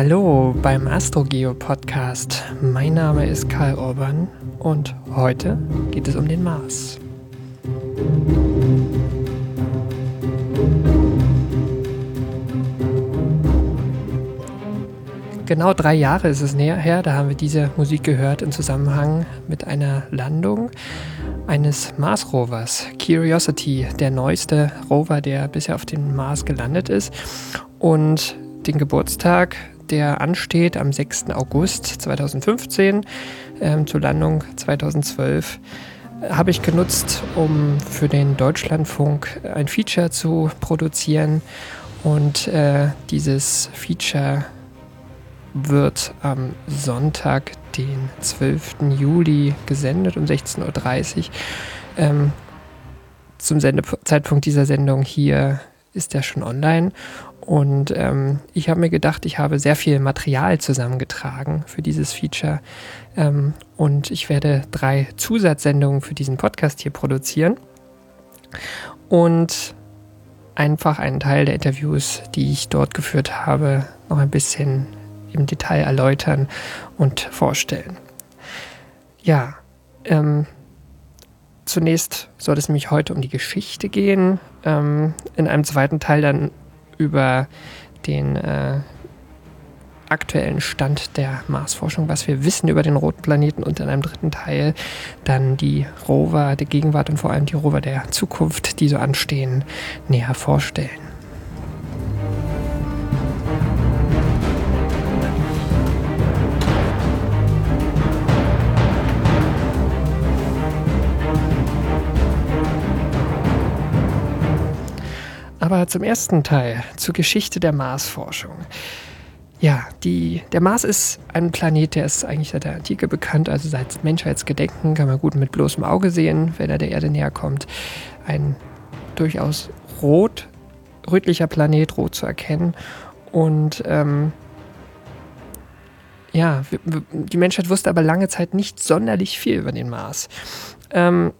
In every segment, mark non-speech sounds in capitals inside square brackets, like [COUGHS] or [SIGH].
Hallo beim AstroGeo Podcast. Mein Name ist Karl Orban und heute geht es um den Mars. Genau drei Jahre ist es näher her, da haben wir diese Musik gehört im Zusammenhang mit einer Landung eines Mars-Rovers, Curiosity, der neueste Rover, der bisher auf dem Mars gelandet ist. Und den Geburtstag, der ansteht am 6. August 2015 ähm, zur Landung 2012, habe ich genutzt, um für den Deutschlandfunk ein Feature zu produzieren. Und äh, dieses Feature wird am Sonntag, den 12. Juli, gesendet um 16.30 Uhr. Ähm, zum Sendezeitpunkt dieser Sendung hier ist er schon online. Und ähm, ich habe mir gedacht, ich habe sehr viel Material zusammengetragen für dieses Feature. Ähm, und ich werde drei Zusatzsendungen für diesen Podcast hier produzieren. Und einfach einen Teil der Interviews, die ich dort geführt habe, noch ein bisschen im Detail erläutern und vorstellen. Ja, ähm, zunächst soll es nämlich heute um die Geschichte gehen. Ähm, in einem zweiten Teil dann über den äh, aktuellen Stand der Marsforschung, was wir wissen über den roten Planeten und in einem dritten Teil dann die Rover der Gegenwart und vor allem die Rover der Zukunft, die so anstehen, näher vorstellen. Aber zum ersten Teil, zur Geschichte der Marsforschung. Ja, die, der Mars ist ein Planet, der ist eigentlich seit der Antike bekannt, also seit Menschheitsgedenken kann man gut mit bloßem Auge sehen, wenn er der Erde näher kommt. Ein durchaus rot, rötlicher Planet, rot zu erkennen. Und ähm, ja, die Menschheit wusste aber lange Zeit nicht sonderlich viel über den Mars. Ähm,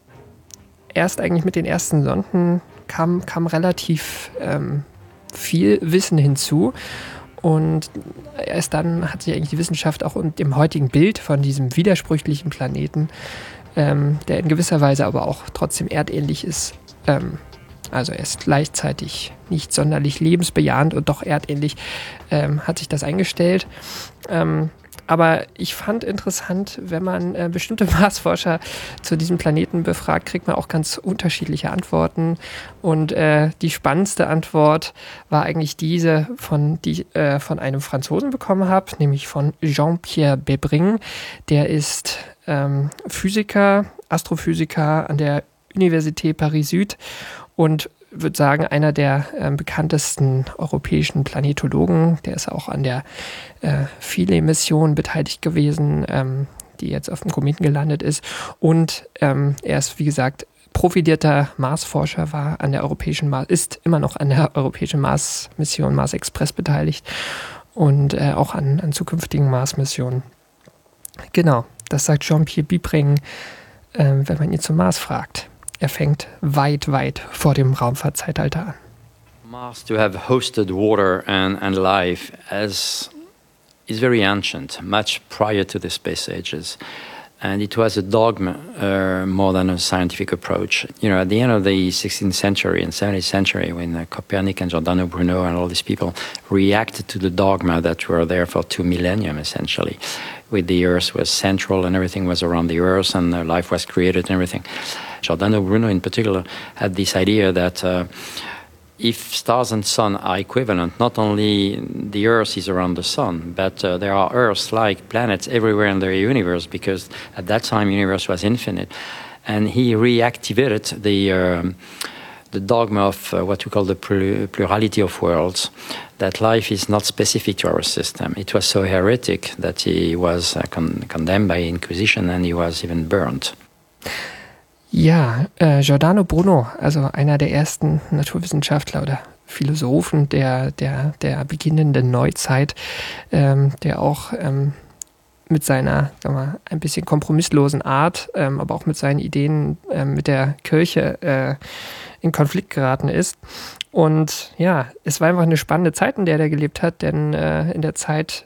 erst eigentlich mit den ersten Sonden kam, kam relativ ähm, viel Wissen hinzu. Und erst dann hat sich eigentlich die Wissenschaft auch und dem heutigen Bild von diesem widersprüchlichen Planeten, ähm, der in gewisser Weise aber auch trotzdem erdähnlich ist, ähm, also er ist gleichzeitig nicht sonderlich lebensbejahend und doch erdähnlich, ähm, hat sich das eingestellt. Ähm, aber ich fand interessant, wenn man äh, bestimmte [LAUGHS] Marsforscher zu diesem Planeten befragt, kriegt man auch ganz unterschiedliche Antworten. Und äh, die spannendste Antwort war eigentlich diese, von, die ich äh, von einem Franzosen bekommen habe, nämlich von Jean-Pierre Bebring. Der ist ähm, Physiker, Astrophysiker an der Université Paris Süd und würde sagen, einer der äh, bekanntesten europäischen Planetologen. Der ist auch an der äh, Philae-Mission beteiligt gewesen, ähm, die jetzt auf dem Kometen gelandet ist. Und ähm, er ist, wie gesagt, profilierter Marsforscher, war an der europäischen Mars, ist immer noch an der europäischen Mars-Mission Mars Express beteiligt und äh, auch an, an zukünftigen Mars-Missionen. Genau, das sagt Jean-Pierre Bibring, äh, wenn man ihn zum Mars fragt. Er fängt weit, weit vor dem Raumfahrtzeitalter an. Mars to have hosted water and, and life as is very ancient, much prior to the space ages. And it was a dogma uh, more than a scientific approach. You know, at the end of the 16th century and 17th century, when uh, Copernic and Giordano Bruno and all these people reacted to the dogma that were there for two millennium, essentially, with the Earth was central and everything was around the Earth and life was created and everything. Giordano Bruno, in particular, had this idea that uh, if stars and sun are equivalent, not only the Earth is around the sun, but uh, there are Earth-like planets everywhere in the universe because at that time universe was infinite, and he reactivated the um, the dogma of uh, what we call the plurality of worlds, that life is not specific to our system. It was so heretic that he was uh, con condemned by Inquisition and he was even burned. Ja, äh, Giordano Bruno, also einer der ersten Naturwissenschaftler oder Philosophen der, der, der beginnenden Neuzeit, ähm, der auch ähm, mit seiner sagen wir, ein bisschen kompromisslosen Art, ähm, aber auch mit seinen Ideen ähm, mit der Kirche äh, in Konflikt geraten ist. Und ja, es war einfach eine spannende Zeit, in der er gelebt hat, denn äh, in der Zeit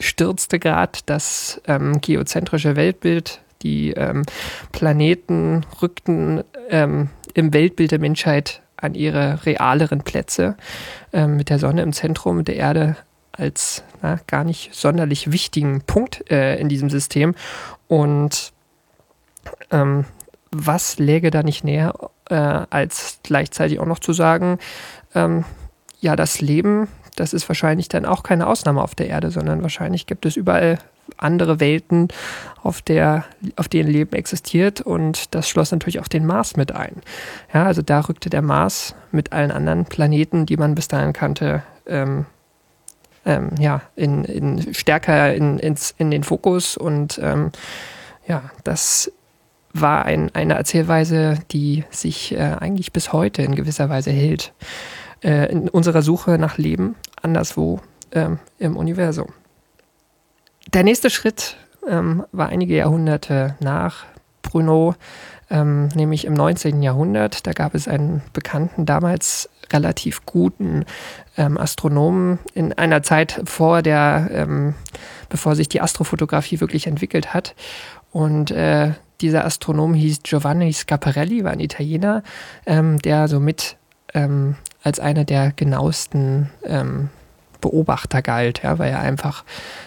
stürzte gerade das ähm, geozentrische Weltbild. Die ähm, Planeten rückten ähm, im Weltbild der Menschheit an ihre realeren Plätze, ähm, mit der Sonne im Zentrum, der Erde als na, gar nicht sonderlich wichtigen Punkt äh, in diesem System. Und ähm, was läge da nicht näher, äh, als gleichzeitig auch noch zu sagen, ähm, ja, das Leben, das ist wahrscheinlich dann auch keine Ausnahme auf der Erde, sondern wahrscheinlich gibt es überall andere Welten, auf, der, auf denen Leben existiert und das schloss natürlich auch den Mars mit ein. Ja, also da rückte der Mars mit allen anderen Planeten, die man bis dahin kannte, ähm, ähm, ja, in, in stärker in, ins, in den Fokus und ähm, ja, das war ein, eine Erzählweise, die sich äh, eigentlich bis heute in gewisser Weise hält äh, in unserer Suche nach Leben anderswo ähm, im Universum. Der nächste Schritt ähm, war einige Jahrhunderte nach Bruno, ähm, nämlich im 19. Jahrhundert. Da gab es einen bekannten, damals relativ guten ähm, Astronomen in einer Zeit vor der, ähm, bevor sich die Astrofotografie wirklich entwickelt hat. Und äh, dieser Astronom hieß Giovanni Scaparelli, war ein Italiener, ähm, der somit ähm, als einer der genauesten ähm, Beobachter galt, ja, weil er einfach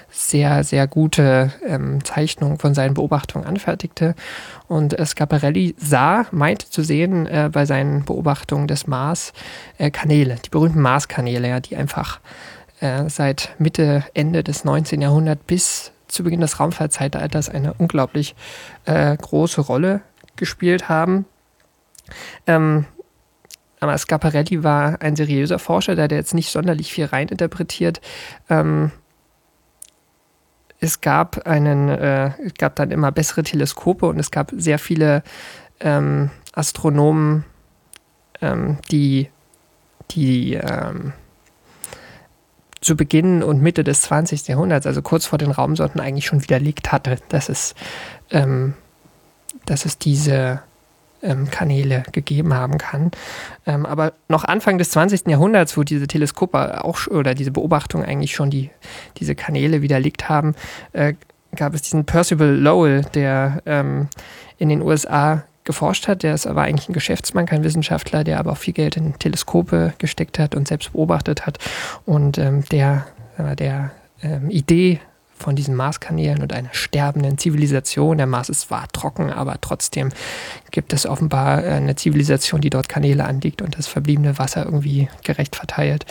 sehr, sehr gute ähm, Zeichnungen von seinen Beobachtungen anfertigte. Und äh, Scaparelli sah, meinte zu sehen äh, bei seinen Beobachtungen des Mars äh, Kanäle, die berühmten Mars-Kanäle, ja, die einfach äh, seit Mitte, Ende des 19. Jahrhunderts bis zu Beginn des Raumfahrtzeitalters eine unglaublich äh, große Rolle gespielt haben. Ähm, aber Scaparelli war ein seriöser Forscher, der jetzt nicht sonderlich viel reininterpretiert. Ähm, es gab einen, äh, es gab dann immer bessere Teleskope und es gab sehr viele ähm, Astronomen, ähm, die, die ähm, zu Beginn und Mitte des 20. Jahrhunderts, also kurz vor den Raumsonden, eigentlich schon widerlegt hatte, dass es, ähm, dass es diese Kanäle gegeben haben kann. Ähm, aber noch Anfang des 20. Jahrhunderts, wo diese Teleskope auch oder diese Beobachtungen eigentlich schon die, diese Kanäle widerlegt haben, äh, gab es diesen Percival Lowell, der ähm, in den USA geforscht hat. Der war eigentlich ein Geschäftsmann, kein Wissenschaftler, der aber auch viel Geld in Teleskope gesteckt hat und selbst beobachtet hat. Und ähm, der, äh, der ähm, Idee von diesen Marskanälen und einer sterbenden Zivilisation. Der Mars ist zwar trocken, aber trotzdem gibt es offenbar äh, eine Zivilisation, die dort Kanäle anlegt und das verbliebene Wasser irgendwie gerecht verteilt.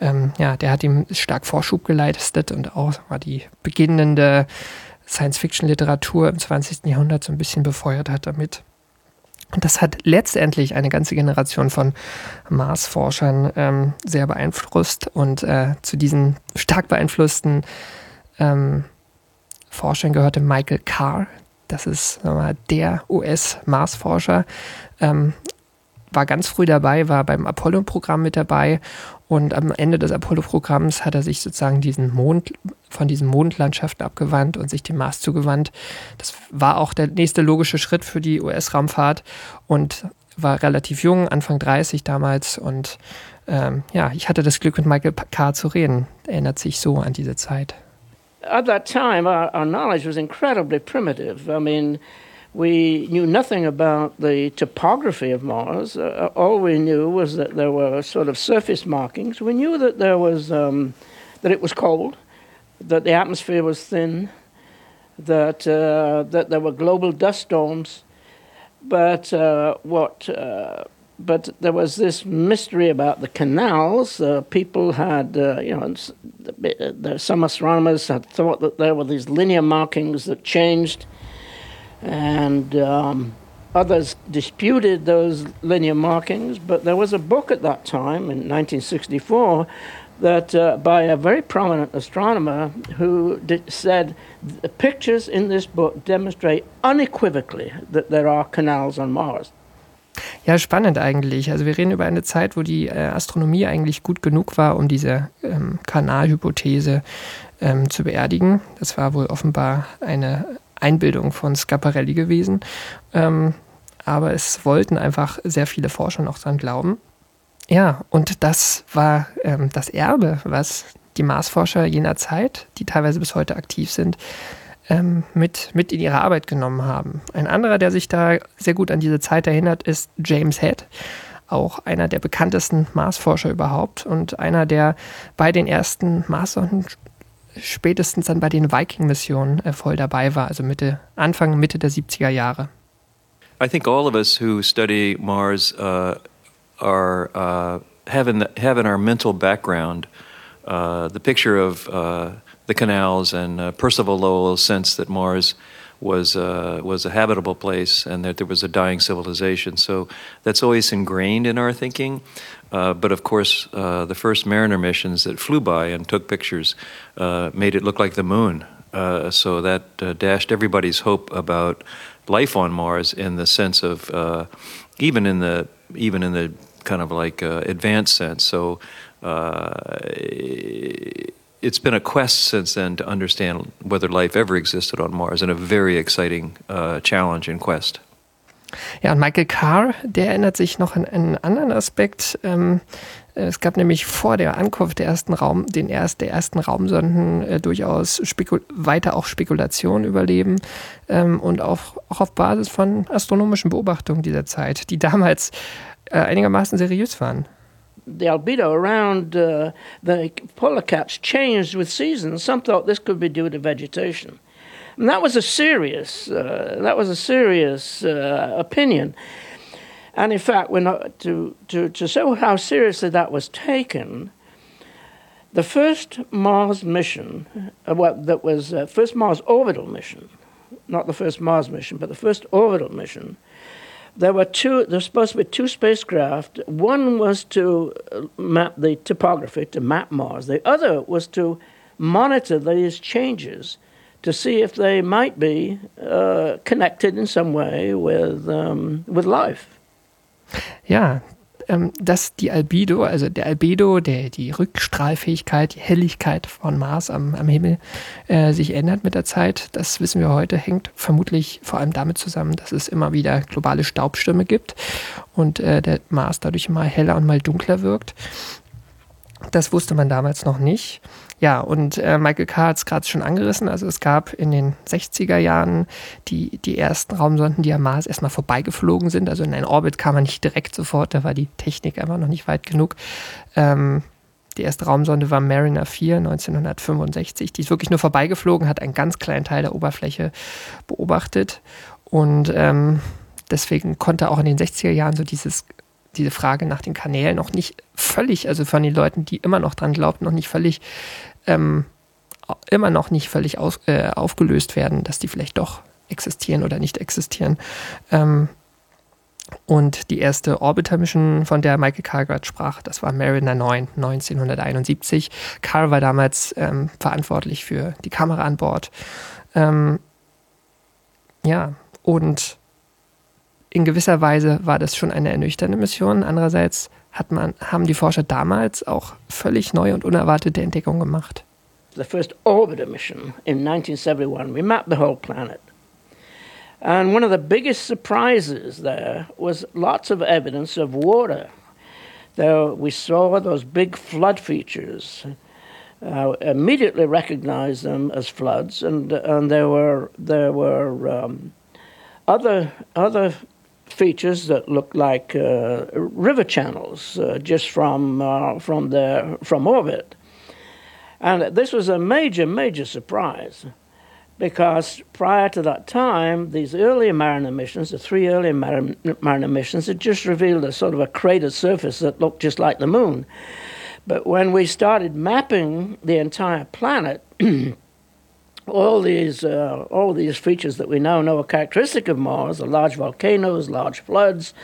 Ähm, ja, der hat ihm stark Vorschub geleistet und auch war die beginnende Science-Fiction-Literatur im 20. Jahrhundert so ein bisschen befeuert hat damit. Und das hat letztendlich eine ganze Generation von Marsforschern ähm, sehr beeinflusst und äh, zu diesen stark beeinflussten ähm, Forschern gehörte Michael Carr. Das ist mal, der US-Mars-Forscher. Ähm, war ganz früh dabei, war beim Apollo-Programm mit dabei und am Ende des Apollo-Programms hat er sich sozusagen diesen Mond, von diesen Mondlandschaften abgewandt und sich dem Mars zugewandt. Das war auch der nächste logische Schritt für die US-Raumfahrt und war relativ jung, Anfang 30 damals und ähm, ja, ich hatte das Glück mit Michael Carr zu reden. Erinnert sich so an diese Zeit. At that time, our, our, knowledge was incredibly primitive. I mean, we knew nothing about the topography of Mars. Uh, all we knew was that there were sort of surface markings. We knew that there was um, that it was cold, that the atmosphere was thin, that uh, that there were global dust storms. But uh, what uh, but there was this mystery about the canals. Uh, people had, uh, you know, some astronomers had thought that there were these linear markings that changed, and um, others disputed those linear markings. But there was a book at that time, in 1964, that uh, by a very prominent astronomer who did, said the pictures in this book demonstrate unequivocally that there are canals on Mars. Ja, spannend eigentlich. Also wir reden über eine Zeit, wo die äh, Astronomie eigentlich gut genug war, um diese ähm, Kanalhypothese ähm, zu beerdigen. Das war wohl offenbar eine Einbildung von Scaparelli gewesen. Ähm, aber es wollten einfach sehr viele Forscher noch dran glauben. Ja, und das war ähm, das Erbe, was die Marsforscher jener Zeit, die teilweise bis heute aktiv sind, ähm, mit, mit in ihre Arbeit genommen haben. Ein anderer, der sich da sehr gut an diese Zeit erinnert, ist James Head, auch einer der bekanntesten Marsforscher überhaupt und einer, der bei den ersten Marssonden spätestens dann bei den Viking-Missionen äh, voll dabei war, also Mitte, Anfang, Mitte der 70er Jahre. I think all of us who study Mars uh, are uh, have, in have in our mental background uh, the picture of uh, the canals and uh, Percival Lowell's sense that Mars was uh, was a habitable place and that there was a dying civilization. So that's always ingrained in our thinking. Uh, but of course, uh, the first Mariner missions that flew by and took pictures uh, made it look like the moon. Uh, so that uh, dashed everybody's hope about life on Mars in the sense of even in the even in the kind of like advanced sense. So it's been a quest since then to understand whether life ever existed on Mars and a very exciting uh, challenge and quest. Ja, und Michael Carr, der erinnert sich noch an einen anderen Aspekt. Ähm, es gab nämlich vor der Ankunft der ersten Raum, den erst, der ersten Raumsonden äh, durchaus weiter auch Spekulationen überleben ähm, und auch, auch auf Basis von astronomischen Beobachtungen dieser Zeit, die damals äh, einigermaßen seriös waren. The albedo around uh, the polar caps changed with seasons. Some thought this could be due to vegetation. And that was a serious, uh, that was a serious uh, opinion. And in fact, we're not, to, to, to show how seriously that was taken, the first Mars mission, uh, well, that was uh, first Mars orbital mission, not the first Mars mission, but the first orbital mission, there were two there were supposed to be two spacecraft. One was to uh, map the topography to map mars. The other was to monitor these changes to see if they might be uh, connected in some way with um, with life. Ja ähm, dass die Albedo, also der Albedo, der, die Rückstrahlfähigkeit, die Helligkeit von Mars am, am Himmel äh, sich ändert mit der Zeit. Das wissen wir heute, hängt vermutlich vor allem damit zusammen, dass es immer wieder globale Staubstürme gibt und äh, der Mars dadurch mal heller und mal dunkler wirkt. Das wusste man damals noch nicht. Ja, und äh, Michael Carr hat es gerade schon angerissen. Also es gab in den 60er Jahren die, die ersten Raumsonden, die am Mars erstmal vorbeigeflogen sind. Also in einen Orbit kam man nicht direkt sofort, da war die Technik einfach noch nicht weit genug. Ähm, die erste Raumsonde war Mariner 4 1965. Die ist wirklich nur vorbeigeflogen, hat einen ganz kleinen Teil der Oberfläche beobachtet. Und ähm, deswegen konnte auch in den 60er Jahren so dieses diese Frage nach den Kanälen noch nicht völlig, also von den Leuten, die immer noch dran glauben, noch nicht völlig, ähm, immer noch nicht völlig aus, äh, aufgelöst werden, dass die vielleicht doch existieren oder nicht existieren. Ähm, und die erste Orbiter-Mission, von der Michael Carr sprach, das war Mariner 9, 1971. Carr war damals ähm, verantwortlich für die Kamera an Bord. Ähm, ja, und in gewisser Weise war das schon eine ernüchternde Mission. Andererseits hat man, haben die Forscher damals auch völlig neue und unerwartete Entdeckungen gemacht. The first orbiter mission in 1971, we mapped the whole planet. And one of the biggest surprises there was lots of evidence of water. There we saw those big flood features. Uh, immediately recognized them as floods, and and there were there were um, other other features that look like uh, river channels uh, just from uh, from the from orbit, and this was a major major surprise because prior to that time, these earlier Mariner missions, the three earlier Mariner missions, had just revealed a sort of a cratered surface that looked just like the moon. But when we started mapping the entire planet, [CLEARS THROAT] all these uh, all these features that we now know are characteristic of Mars: the large volcanoes, large floods,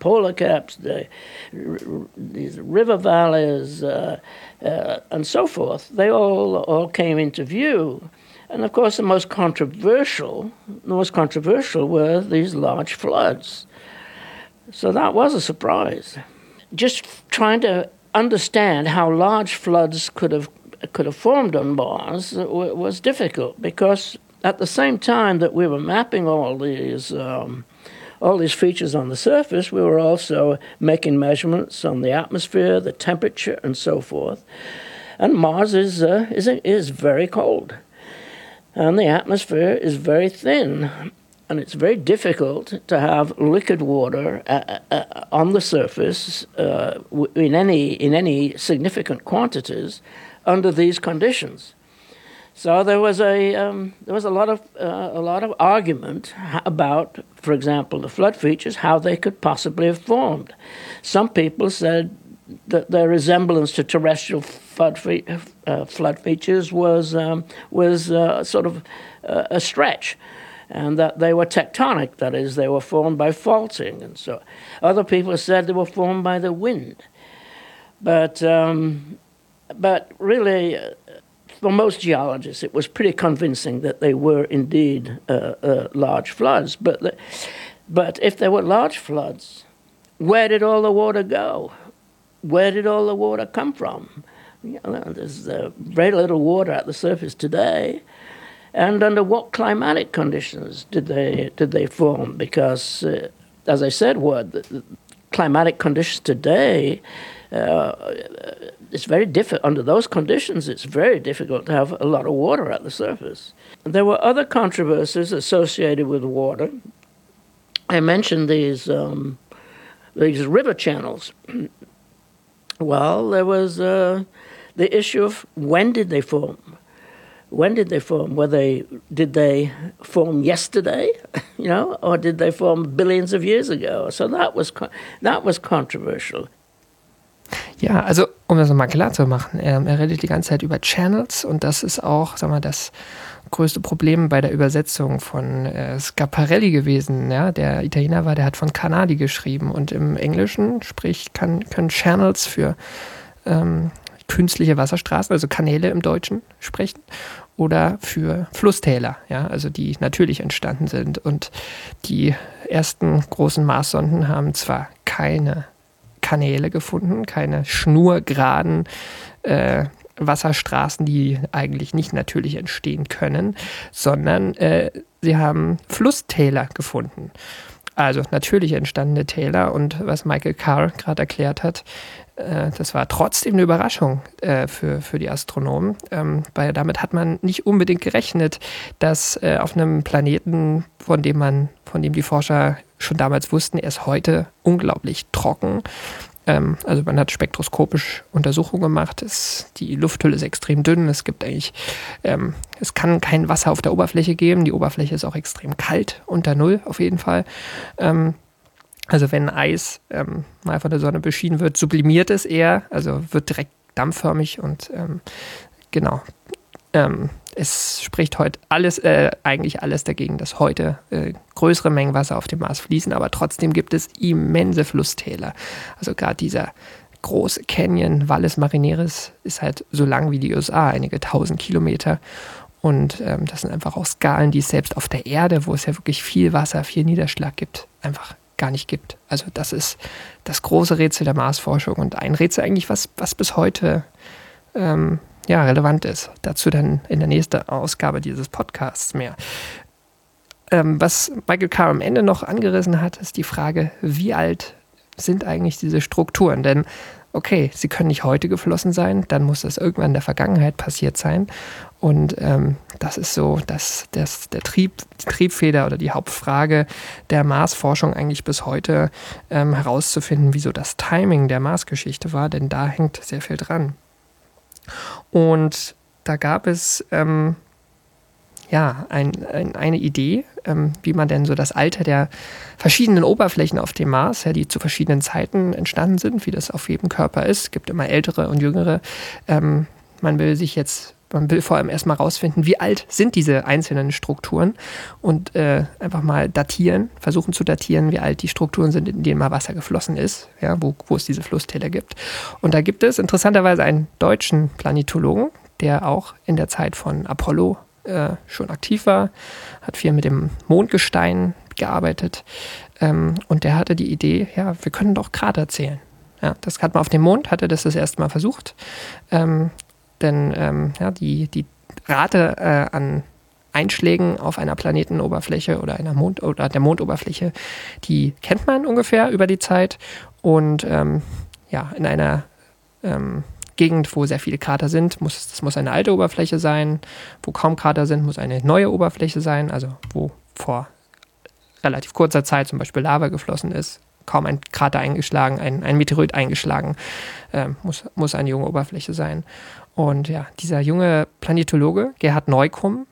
polar caps, the, r- these river valleys, uh, uh, and so forth. They all all came into view, and of course, the most controversial, the most controversial were these large floods. So that was a surprise. Just trying to understand how large floods could have could have formed on Mars was difficult because at the same time that we were mapping all these um, all these features on the surface, we were also making measurements on the atmosphere, the temperature, and so forth. And Mars is, uh, is, is very cold. And the atmosphere is very thin. And it's very difficult to have liquid water uh, uh, on the surface uh, in, any, in any significant quantities under these conditions. So there was a um, there was a lot of uh, a lot of argument about, for example, the flood features, how they could possibly have formed. Some people said that their resemblance to terrestrial flood, fe- uh, flood features was um, was uh, sort of uh, a stretch, and that they were tectonic. That is, they were formed by faulting, and so other people said they were formed by the wind. But um, but really, uh, for most geologists, it was pretty convincing that they were indeed uh, uh, large floods. But but if there were large floods, where did all the water go? Where did all the water come from? You know, there's uh, very little water at the surface today. And under what climatic conditions did they did they form? Because, uh, as I said, what climatic conditions today, uh, it's very difficult. Under those conditions, it's very difficult to have a lot of water at the surface. There were other controversies associated with water. I mentioned these um, these river channels. [CLEARS THROAT] well, there was uh, the issue of when did they form? When did they form? Were they did they form yesterday, [LAUGHS] you know, or did they form billions of years ago? So that was that was controversial. Ja, also um das nochmal klar zu machen, er, er, redet die ganze Zeit über Channels und das ist auch, sag mal, das größte Problem bei der Übersetzung von äh, Scaparelli gewesen. Ja? Der Italiener war, der hat von Canali geschrieben und im Englischen sprich kann, können Channels für ähm, künstliche Wasserstraßen, also Kanäle im Deutschen sprechen oder für Flusstäler, ja, also die natürlich entstanden sind. Und die ersten großen Marssonden haben zwar keine Kanäle gefunden, keine schnurgeraden äh, Wasserstraßen, die eigentlich nicht natürlich entstehen können, sondern äh, sie haben Flusstäler gefunden. Also natürlich entstandene Täler und was Michael Carr gerade erklärt hat, äh, das war trotzdem eine Überraschung äh, für, für die Astronomen, ähm, weil damit hat man nicht unbedingt gerechnet, dass äh, auf einem Planeten, von dem man, von dem die Forscher schon damals wussten, er ist heute unglaublich trocken. Ähm, also man hat spektroskopisch Untersuchungen gemacht. Es, die Lufthülle ist extrem dünn. Es gibt eigentlich, ähm, es kann kein Wasser auf der Oberfläche geben. Die Oberfläche ist auch extrem kalt, unter Null auf jeden Fall. Ähm, also wenn Eis ähm, mal von der Sonne beschienen wird, sublimiert es eher, also wird direkt dampfförmig und ähm, genau. Ähm, es spricht heute alles, äh, eigentlich alles dagegen, dass heute äh, größere Mengen Wasser auf dem Mars fließen, aber trotzdem gibt es immense Flusstäler. Also gerade dieser große Canyon Valles Marineris ist halt so lang wie die USA, einige tausend Kilometer. Und ähm, das sind einfach auch Skalen, die es selbst auf der Erde, wo es ja wirklich viel Wasser, viel Niederschlag gibt, einfach gar nicht gibt. Also das ist das große Rätsel der Marsforschung und ein Rätsel eigentlich, was, was bis heute ähm, ja, relevant ist. Dazu dann in der nächsten Ausgabe dieses Podcasts mehr. Ähm, was Michael Carr am Ende noch angerissen hat, ist die Frage, wie alt sind eigentlich diese Strukturen? Denn okay, sie können nicht heute geflossen sein, dann muss das irgendwann in der Vergangenheit passiert sein. Und ähm, das ist so dass das, der Trieb, die Triebfeder oder die Hauptfrage der Marsforschung eigentlich bis heute ähm, herauszufinden, wieso das Timing der Marsgeschichte war, denn da hängt sehr viel dran. Und da gab es ähm, ja ein, ein, eine Idee, ähm, wie man denn so das Alter der verschiedenen Oberflächen auf dem Mars, ja, die zu verschiedenen Zeiten entstanden sind, wie das auf jedem Körper ist. Es gibt immer ältere und jüngere. Ähm, man will sich jetzt man will vor allem erstmal rausfinden, wie alt sind diese einzelnen Strukturen und äh, einfach mal datieren, versuchen zu datieren, wie alt die Strukturen sind, in denen mal Wasser geflossen ist, ja, wo, wo es diese Flusstäler gibt. Und da gibt es interessanterweise einen deutschen Planetologen, der auch in der Zeit von Apollo äh, schon aktiv war, hat viel mit dem Mondgestein gearbeitet ähm, und der hatte die Idee, ja, wir können doch Krater zählen. Ja, das hat man auf dem Mond, hatte das das erste Mal versucht. Ähm, denn ähm, ja, die, die Rate äh, an Einschlägen auf einer Planetenoberfläche oder einer Mond oder der Mondoberfläche, die kennt man ungefähr über die Zeit. Und ähm, ja, in einer ähm, Gegend, wo sehr viele Krater sind, muss, das muss eine alte Oberfläche sein. Wo kaum Krater sind, muss eine neue Oberfläche sein, also wo vor relativ kurzer Zeit zum Beispiel Lava geflossen ist, kaum ein Krater eingeschlagen, ein, ein Meteorit eingeschlagen, äh, muss, muss eine junge Oberfläche sein. Und ja, dieser junge Planetologe, Gerhard Neukum,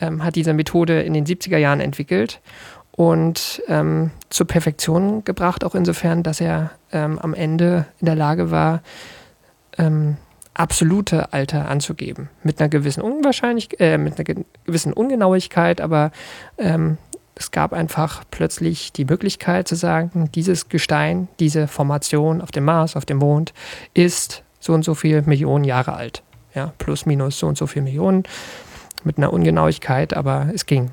ähm, hat diese Methode in den 70er Jahren entwickelt und ähm, zur Perfektion gebracht, auch insofern, dass er ähm, am Ende in der Lage war, ähm, absolute Alter anzugeben. Mit einer gewissen Unwahrscheinlichkeit, äh, mit einer gewissen Ungenauigkeit, aber ähm, es gab einfach plötzlich die Möglichkeit zu sagen, dieses Gestein, diese Formation auf dem Mars, auf dem Mond ist so und so viele Millionen Jahre alt. Ja, plus minus so und so viele Millionen mit einer Ungenauigkeit, aber es ging.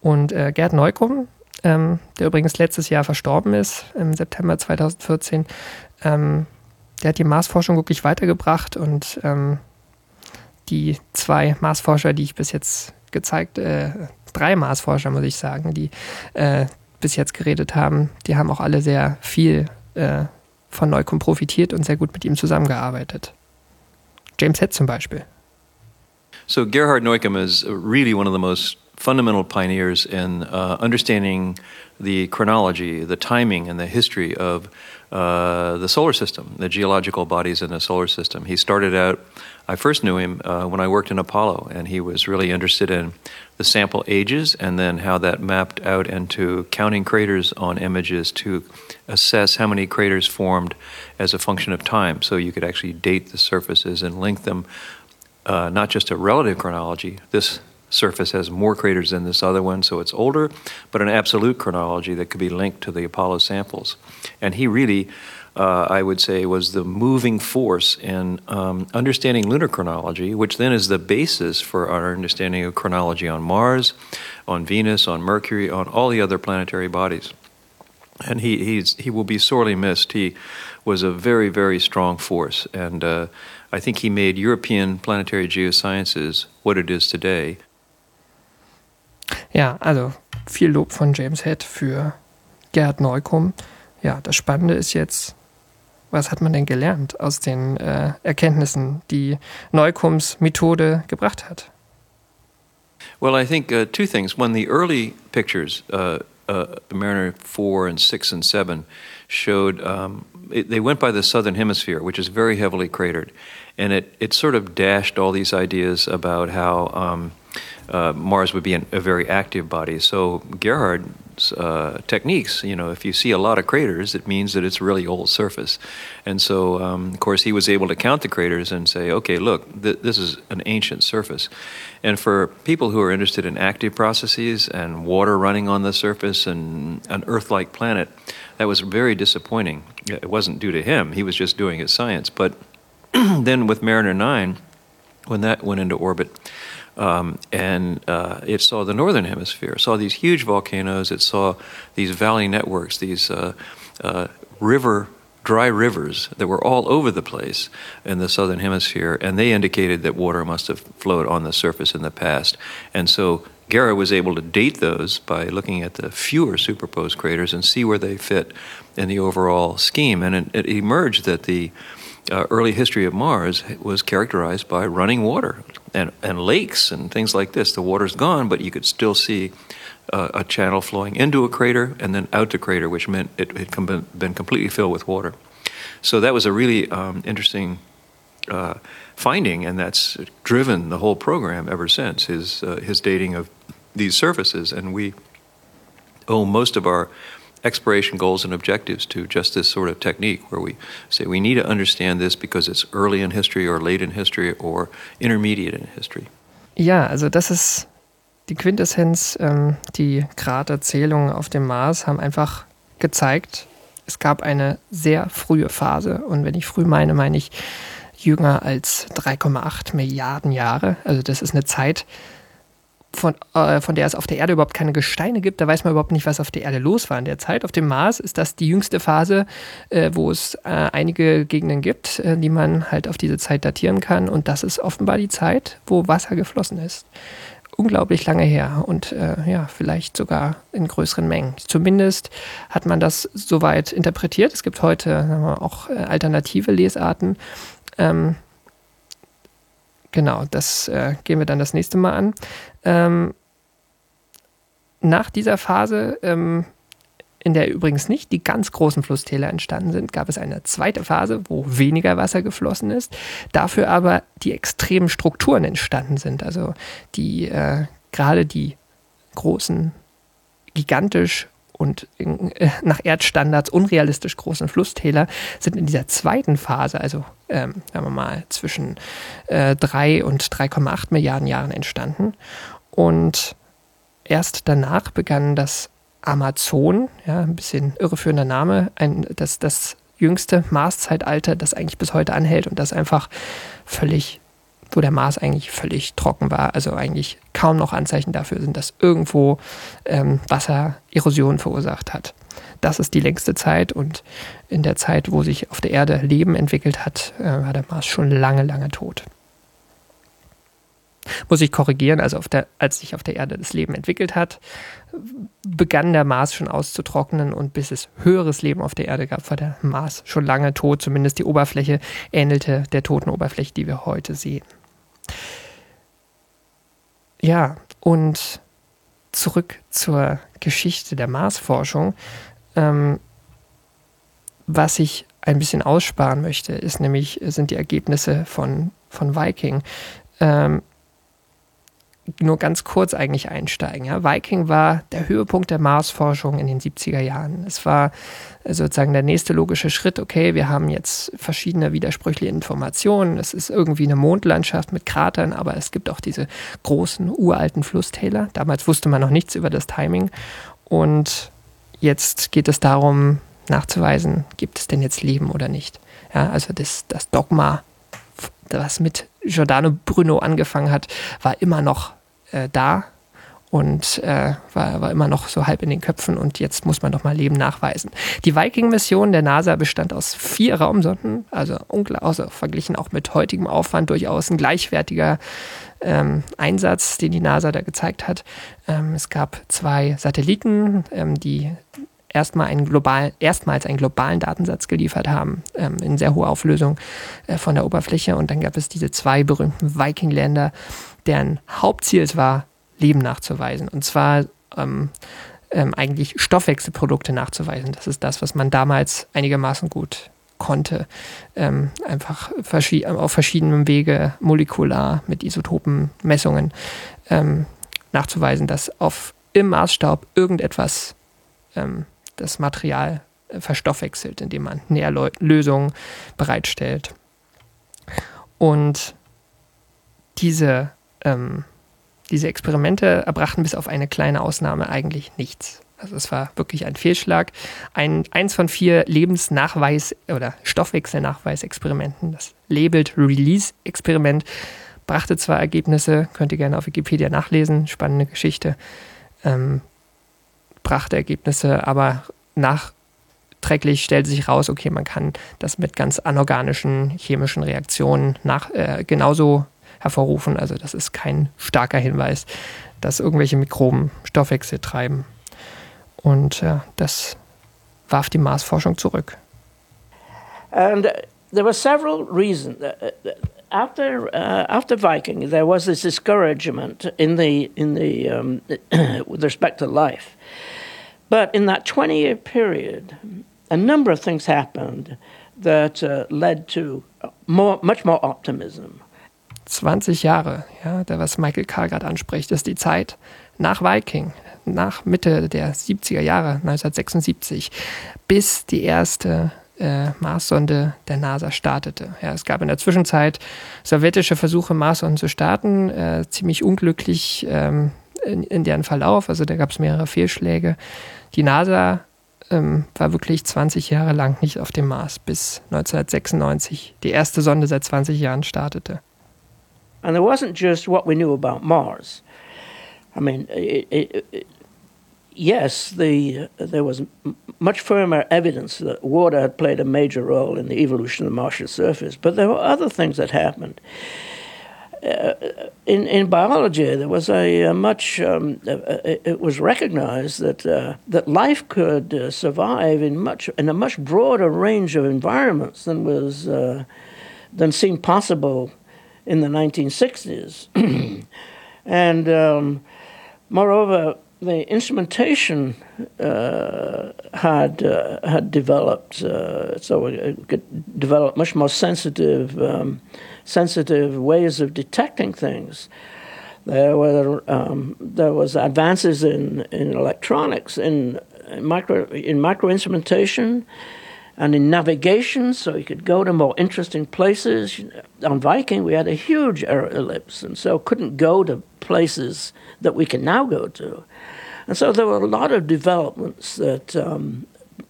Und äh, Gerd Neukum, ähm, der übrigens letztes Jahr verstorben ist, im September 2014, ähm, der hat die Marsforschung wirklich weitergebracht und ähm, die zwei Marsforscher, die ich bis jetzt gezeigt, äh, drei Marsforscher, muss ich sagen, die äh, bis jetzt geredet haben, die haben auch alle sehr viel äh, von Neukum profitiert und sehr gut mit ihm zusammengearbeitet. James Head zum Beispiel. So Gerhard Neukum is really one of the most fundamental pioneers in uh, understanding the chronology, the timing, and the history of uh, the solar system, the geological bodies in the solar system. He started out, I first knew him uh, when I worked in Apollo, and he was really interested in the sample ages and then how that mapped out into counting craters on images to assess how many craters formed as a function of time. So you could actually date the surfaces and link them uh, not just a relative chronology. This surface has more craters than this other one, so it's older, but an absolute chronology that could be linked to the Apollo samples. And he really, uh, I would say, was the moving force in um, understanding lunar chronology, which then is the basis for our understanding of chronology on Mars, on Venus, on Mercury, on all the other planetary bodies. And he, he's, he will be sorely missed. He was a very, very strong force. And uh, I think he made European planetary geosciences what it is today. Ja, also viel Lob von James Head für Gerhard Neukum. Ja, das Spannende ist jetzt, was hat man denn gelernt aus den äh, Erkenntnissen, die Neukums Methode gebracht hat? Well, I think uh, two things. One, the early pictures, uh, uh, Mariner 4 and 6 and 7, showed um, it, they went by the southern hemisphere, which is very heavily cratered. And it, it sort of dashed all these ideas about how um, uh, Mars would be an, a very active body. So Gerhard's uh, techniques, you know, if you see a lot of craters, it means that it's a really old surface. And so, um, of course, he was able to count the craters and say, okay, look, th- this is an ancient surface. And for people who are interested in active processes and water running on the surface and an Earth-like planet, that was very disappointing. It wasn't due to him; he was just doing his science. But [CLEARS THROAT] then with Mariner 9, when that went into orbit, um, and uh, it saw the northern hemisphere, saw these huge volcanoes, it saw these valley networks, these uh, uh, river, dry rivers that were all over the place in the southern hemisphere, and they indicated that water must have flowed on the surface in the past. And so Guerra was able to date those by looking at the fewer superposed craters and see where they fit in the overall scheme. And it, it emerged that the uh, early history of Mars was characterized by running water and, and lakes and things like this. The water's gone, but you could still see uh, a channel flowing into a crater and then out the crater, which meant it had com- been completely filled with water. So that was a really um, interesting uh, finding, and that's driven the whole program ever since. His uh, his dating of these surfaces, and we owe most of our exploration goals and objectives to just this sort of technique where we say we need to understand this because it's early in history or late in history or intermediate in history. Ja, also das ist die Quintessenz. Ähm, die Kraterzählungen auf dem Mars haben einfach gezeigt, es gab eine sehr frühe Phase. Und wenn ich früh meine, meine ich jünger als 3,8 Milliarden Jahre. Also das ist eine Zeit, von, äh, von der es auf der Erde überhaupt keine Gesteine gibt. Da weiß man überhaupt nicht, was auf der Erde los war in der Zeit. Auf dem Mars ist das die jüngste Phase, äh, wo es äh, einige Gegenden gibt, äh, die man halt auf diese Zeit datieren kann. Und das ist offenbar die Zeit, wo Wasser geflossen ist. unglaublich lange her und äh, ja, vielleicht sogar in größeren Mengen. Zumindest hat man das soweit interpretiert. Es gibt heute wir, auch äh, alternative Lesarten. Ähm, genau, das äh, gehen wir dann das nächste Mal an. Ähm, nach dieser Phase ähm, in der übrigens nicht die ganz großen Flusstäler entstanden sind, gab es eine zweite Phase, wo weniger Wasser geflossen ist, dafür aber die extremen Strukturen entstanden sind. Also die äh, gerade die großen, gigantisch und äh, nach Erdstandards unrealistisch großen Flusstäler sind in dieser zweiten Phase, also ähm, sagen wir mal zwischen äh, 3 und 3,8 Milliarden Jahren entstanden. Und erst danach begann das Amazon, ja, ein bisschen irreführender Name, ein, das, das jüngste Marszeitalter, das eigentlich bis heute anhält und das einfach völlig, wo der Mars eigentlich völlig trocken war, also eigentlich kaum noch Anzeichen dafür sind, dass irgendwo ähm, Wasser Erosion verursacht hat. Das ist die längste Zeit und in der Zeit, wo sich auf der Erde Leben entwickelt hat, äh, war der Mars schon lange, lange tot muss ich korrigieren, also der, als sich auf der Erde das Leben entwickelt hat, begann der Mars schon auszutrocknen und bis es höheres Leben auf der Erde gab, war der Mars schon lange tot. Zumindest die Oberfläche ähnelte der toten Oberfläche, die wir heute sehen. Ja, und zurück zur Geschichte der Marsforschung. Ähm, was ich ein bisschen aussparen möchte, ist nämlich, sind die Ergebnisse von, von Viking. Ähm, nur ganz kurz eigentlich einsteigen. Ja. Viking war der Höhepunkt der Marsforschung in den 70er Jahren. Es war äh, sozusagen der nächste logische Schritt, okay, wir haben jetzt verschiedene widersprüchliche Informationen. Es ist irgendwie eine Mondlandschaft mit Kratern, aber es gibt auch diese großen, uralten Flusstäler. Damals wusste man noch nichts über das Timing. Und jetzt geht es darum, nachzuweisen, gibt es denn jetzt Leben oder nicht. Ja, also das, das Dogma was mit Giordano Bruno angefangen hat, war immer noch äh, da und äh, war, war immer noch so halb in den Köpfen und jetzt muss man doch mal Leben nachweisen. Die Viking-Mission der NASA bestand aus vier Raumsonden, also, also verglichen auch mit heutigem Aufwand durchaus ein gleichwertiger ähm, Einsatz, den die NASA da gezeigt hat. Ähm, es gab zwei Satelliten, ähm, die erstmal einen global, erstmals einen globalen Datensatz geliefert haben, ähm, in sehr hoher Auflösung äh, von der Oberfläche. Und dann gab es diese zwei berühmten Viking-Länder, deren Hauptziel es war, Leben nachzuweisen. Und zwar ähm, ähm, eigentlich Stoffwechselprodukte nachzuweisen. Das ist das, was man damals einigermaßen gut konnte. Ähm, einfach verschi auf verschiedenem Wege molekular mit Isotopenmessungen ähm, nachzuweisen, dass auf im Maßstab irgendetwas ähm, das Material äh, verstoffwechselt, indem man Nährlösungen bereitstellt. Und diese, ähm, diese Experimente erbrachten bis auf eine kleine Ausnahme eigentlich nichts. Also es war wirklich ein Fehlschlag. Ein, eins von vier Lebensnachweis- oder Stoffwechselnachweisexperimenten, das Labeled Release-Experiment, brachte zwar Ergebnisse, könnt ihr gerne auf Wikipedia nachlesen, spannende Geschichte, ähm, brachte Ergebnisse, aber nachträglich stellte sich raus, okay, man kann das mit ganz anorganischen chemischen Reaktionen nach, äh, genauso hervorrufen. Also das ist kein starker Hinweis, dass irgendwelche Mikroben Stoffwechsel treiben. Und äh, das warf die Marsforschung zurück. And uh, there were several reasons. Uh, uh, after uh, after Viking, there was this discouragement in the in the um, [COUGHS] with respect to life. But in that 20 year period, a number of things happened that uh, led to more, much more optimism. 20 Jahre, ja, der, was Michael Carr gerade anspricht, ist die Zeit nach Viking, nach Mitte der 70er Jahre, 1976, bis die erste äh, Marssonde der NASA startete. Ja, es gab in der Zwischenzeit sowjetische Versuche, Marssonden zu starten, äh, ziemlich unglücklich ähm, in, in, deren Verlauf, also da gab es mehrere Fehlschläge. Die NASA ähm, war wirklich 20 Jahre lang nicht auf dem Mars, bis 1996 die erste Sonde seit 20 Jahren startete. And it wasn't just what we knew about Mars. I mean, it, it, it, yes, the, there was much firmer evidence that water had played a major role in the evolution of the Martian surface, but there were other things that happened. In, in biology, there was a, a much, um, it was recognized that, uh, that life could uh, survive in, much, in a much broader range of environments than, was, uh, than seemed possible in the 1960s. [CLEARS THROAT] and um, moreover, the instrumentation uh, had uh, had developed, uh, so it could develop much more sensitive um, sensitive ways of detecting things. There were um, there was advances in, in electronics, in, in micro in micro instrumentation, and in navigation, so you could go to more interesting places. On Viking, we had a huge error ellipse, and so couldn't go to places that we can now go to. And so there were a lot of developments that, um,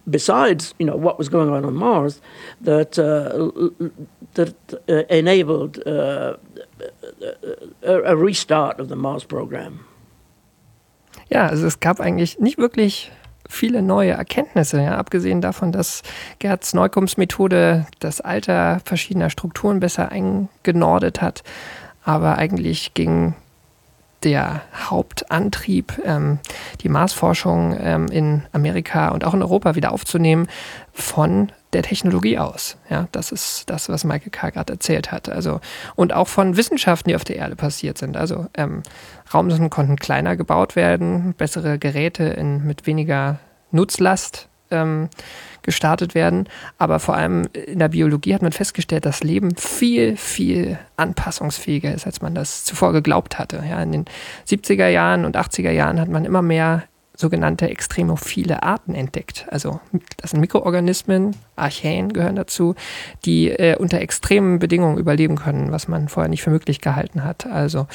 besides you know what was going on on Mars, that uh, that uh, enabled uh, a restart of the Mars program. Ja, also es gab eigentlich nicht wirklich viele neue Erkenntnisse, ja, abgesehen davon, dass Gerds Neukums Methode das Alter verschiedener Strukturen besser eingenordet hat. Aber eigentlich ging der Hauptantrieb, ähm, die Marsforschung ähm, in Amerika und auch in Europa wieder aufzunehmen, von der Technologie aus. Ja, das ist das, was Michael K. gerade erzählt hat. Also, und auch von Wissenschaften, die auf der Erde passiert sind. Also ähm, Raumsonden konnten kleiner gebaut werden, bessere Geräte in, mit weniger Nutzlast ähm, gestartet werden. Aber vor allem in der Biologie hat man festgestellt, dass Leben viel, viel anpassungsfähiger ist, als man das zuvor geglaubt hatte. Ja, in den 70er Jahren und 80er Jahren hat man immer mehr sogenannte extremophile Arten entdeckt. Also das sind Mikroorganismen, Archäen gehören dazu, die äh, unter extremen Bedingungen überleben können, was man vorher nicht für möglich gehalten hat. Also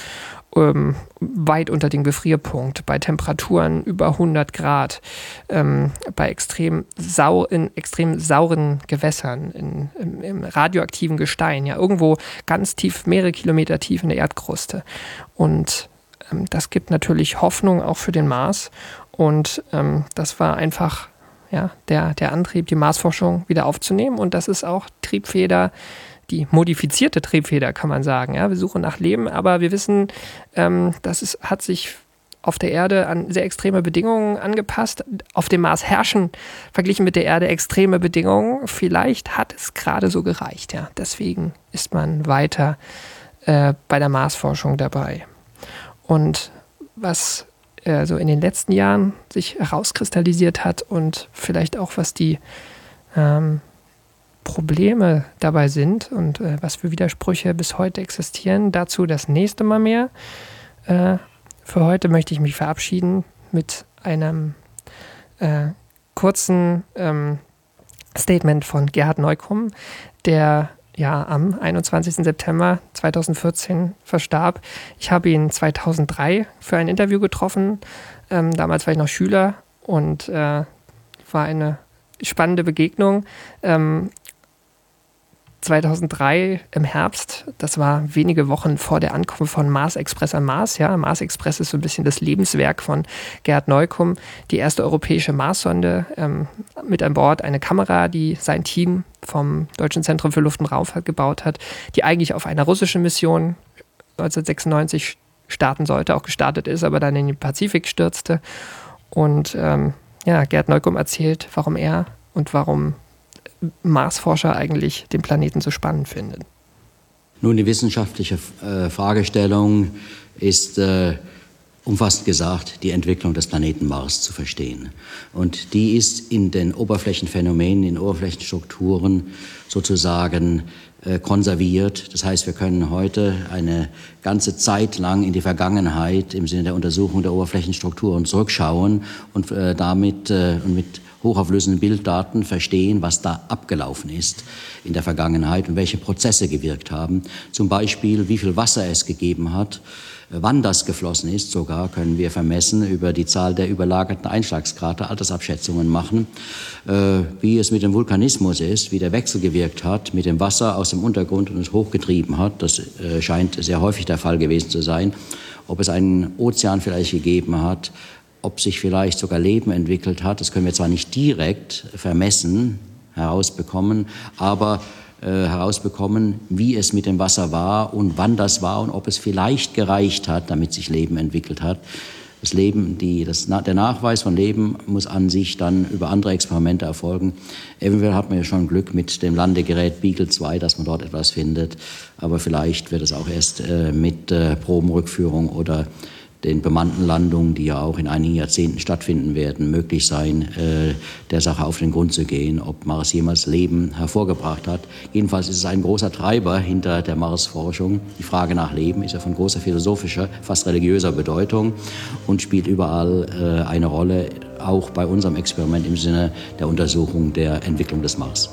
ähm, weit unter dem Gefrierpunkt, bei Temperaturen über 100 Grad, ähm, bei extrem sau in extrem sauren Gewässern, in, im, im, radioaktiven Gestein, ja, irgendwo ganz tief, mehrere Kilometer tief in der Erdkruste. Und ähm, das gibt natürlich Hoffnung auch für den Mars. Und ähm, das war einfach ja, der, der Antrieb, die Marsforschung wieder aufzunehmen. Und das ist auch Triebfeder die modifizierte Triebfeder, kann man sagen. Ja, wir suchen nach Leben, aber wir wissen, ähm, das ist, hat sich auf der Erde an sehr extreme Bedingungen angepasst. Auf dem Mars herrschen verglichen mit der Erde extreme Bedingungen. Vielleicht hat es gerade so gereicht. Ja. Deswegen ist man weiter äh, bei der Marsforschung dabei. Und was äh, so in den letzten Jahren sich herauskristallisiert hat und vielleicht auch was die ähm, Probleme dabei sind und äh, was für Widersprüche bis heute existieren. Dazu das nächste Mal mehr. Äh, für heute möchte ich mich verabschieden mit einem äh, kurzen ähm, Statement von Gerhard Neukomm, der ja am 21. September 2014 verstarb. Ich habe ihn 2003 für ein Interview getroffen. Ähm, damals war ich noch Schüler und äh, war eine spannende Begegnung. Ähm, 2003 im Herbst, das war wenige Wochen vor der Ankunft von Mars Express am Mars. Ja, Mars Express ist so ein bisschen das Lebenswerk von Gerd Neukum, die erste europäische Marssonde ähm, mit an Bord, eine Kamera, die sein Team vom Deutschen Zentrum für Luft und Raumfahrt gebaut hat, die eigentlich auf einer russischen Mission 1996 starten sollte, auch gestartet ist, aber dann in den Pazifik stürzte. Und ähm, ja, Gerd Neukum erzählt, warum er und warum Marsforscher eigentlich den Planeten so spannend finden? Nun, die wissenschaftliche äh, Fragestellung ist äh, umfassend gesagt, die Entwicklung des Planeten Mars zu verstehen. Und die ist in den Oberflächenphänomenen, in Oberflächenstrukturen sozusagen äh, konserviert. Das heißt, wir können heute eine ganze Zeit lang in die Vergangenheit im Sinne der Untersuchung der Oberflächenstrukturen zurückschauen und äh, damit äh, und mit hochauflösenden Bilddaten verstehen, was da abgelaufen ist in der Vergangenheit und welche Prozesse gewirkt haben. Zum Beispiel, wie viel Wasser es gegeben hat, wann das geflossen ist, sogar können wir vermessen über die Zahl der überlagerten Einschlagskrater, Altersabschätzungen machen, äh, wie es mit dem Vulkanismus ist, wie der Wechsel gewirkt hat, mit dem Wasser aus dem Untergrund und es hochgetrieben hat. Das äh, scheint sehr häufig der Fall gewesen zu sein. Ob es einen Ozean vielleicht gegeben hat, ob sich vielleicht sogar Leben entwickelt hat, das können wir zwar nicht direkt vermessen, herausbekommen, aber äh, herausbekommen, wie es mit dem Wasser war und wann das war und ob es vielleicht gereicht hat, damit sich Leben entwickelt hat. Das Leben, die, das, der Nachweis von Leben muss an sich dann über andere Experimente erfolgen. Eventuell hat man ja schon Glück mit dem Landegerät Beagle 2, dass man dort etwas findet. Aber vielleicht wird es auch erst äh, mit äh, Probenrückführung oder den bemannten Landungen, die ja auch in einigen Jahrzehnten stattfinden werden, möglich sein, äh, der Sache auf den Grund zu gehen, ob Mars jemals Leben hervorgebracht hat. Jedenfalls ist es ein großer Treiber hinter der Marsforschung. Die Frage nach Leben ist ja von großer philosophischer, fast religiöser Bedeutung und spielt überall äh, eine Rolle, auch bei unserem Experiment im Sinne der Untersuchung der Entwicklung des Mars.